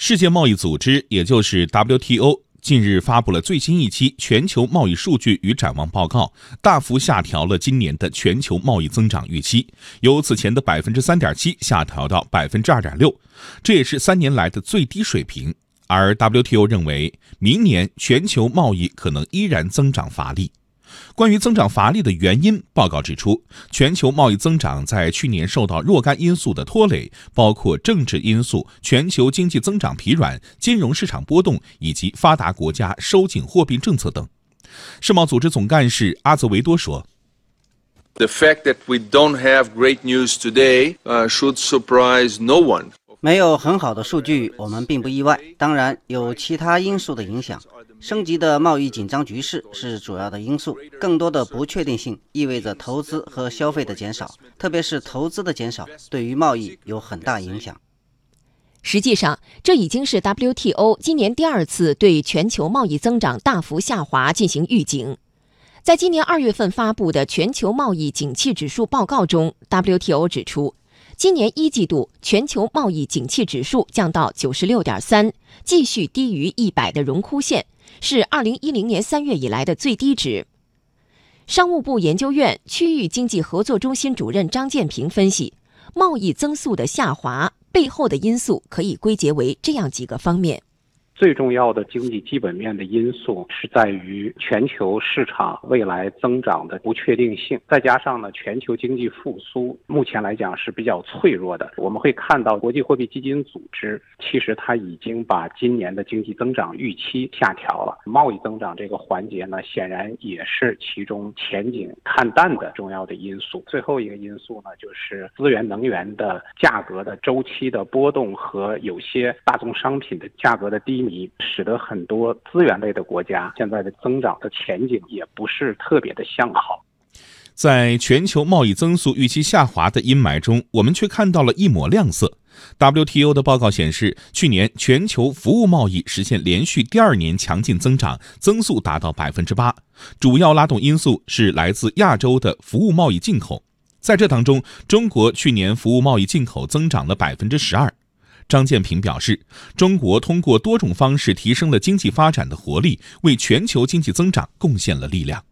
世界贸易组织，也就是 WTO，近日发布了最新一期全球贸易数据与展望报告，大幅下调了今年的全球贸易增长预期，由此前的百分之三点七下调到百分之二点六，这也是三年来的最低水平。而 WTO 认为，明年全球贸易可能依然增长乏力。关于增长乏力的原因，报告指出，全球贸易增长在去年受到若干因素的拖累，包括政治因素、全球经济增长疲软、金融市场波动以及发达国家收紧货币政策等。世贸组织总干事阿泽维多说：“The fact that we don't have great news today should surprise no one.” 没有很好的数据，我们并不意外。当然，有其他因素的影响。升级的贸易紧张局势是主要的因素。更多的不确定性意味着投资和消费的减少，特别是投资的减少对于贸易有很大影响。实际上，这已经是 WTO 今年第二次对全球贸易增长大幅下滑进行预警。在今年二月份发布的全球贸易景气指数报告中，WTO 指出。今年一季度全球贸易景气指数降到九十六点三，继续低于一百的荣枯线，是二零一零年三月以来的最低值。商务部研究院区域经济合作中心主任张建平分析，贸易增速的下滑背后的因素可以归结为这样几个方面。最重要的经济基本面的因素是在于全球市场未来增长的不确定性，再加上呢，全球经济复苏目前来讲是比较脆弱的。我们会看到国际货币基金组织其实它已经把今年的经济增长预期下调了，贸易增长这个环节呢，显然也是其中前景看淡的重要的因素。最后一个因素呢，就是资源能源的价格的周期的波动和有些大宗商品的价格的低。使得很多资源类的国家现在的增长的前景也不是特别的向好。在全球贸易增速预期下滑的阴霾中，我们却看到了一抹亮色。WTO 的报告显示，去年全球服务贸易实现连续第二年强劲增长，增速达到百分之八。主要拉动因素是来自亚洲的服务贸易进口，在这当中，中国去年服务贸易进口增长了百分之十二。张建平表示，中国通过多种方式提升了经济发展的活力，为全球经济增长贡献了力量。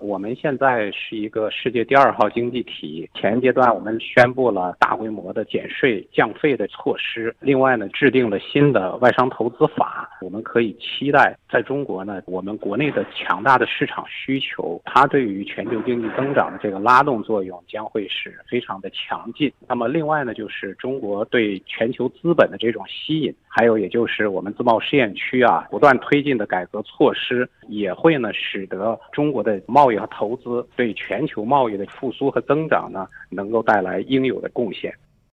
我们现在是一个世界第二号经济体。前阶段我们宣布了大规模的减税降费的措施，另外呢，制定了新的外商投资法。我们可以期待，在中国呢，我们国内的强大的市场需求，它对于全球经济增长的这个拉动作用将会是非常的强劲。那么，另外呢，就是中国对全球资本的这种吸引，还有也就是我们自贸试验区啊不断推进的改革措施，也会呢使得中国的贸贸易和投资对全球贸易的复苏和增长呢，能够带来应有的贡献。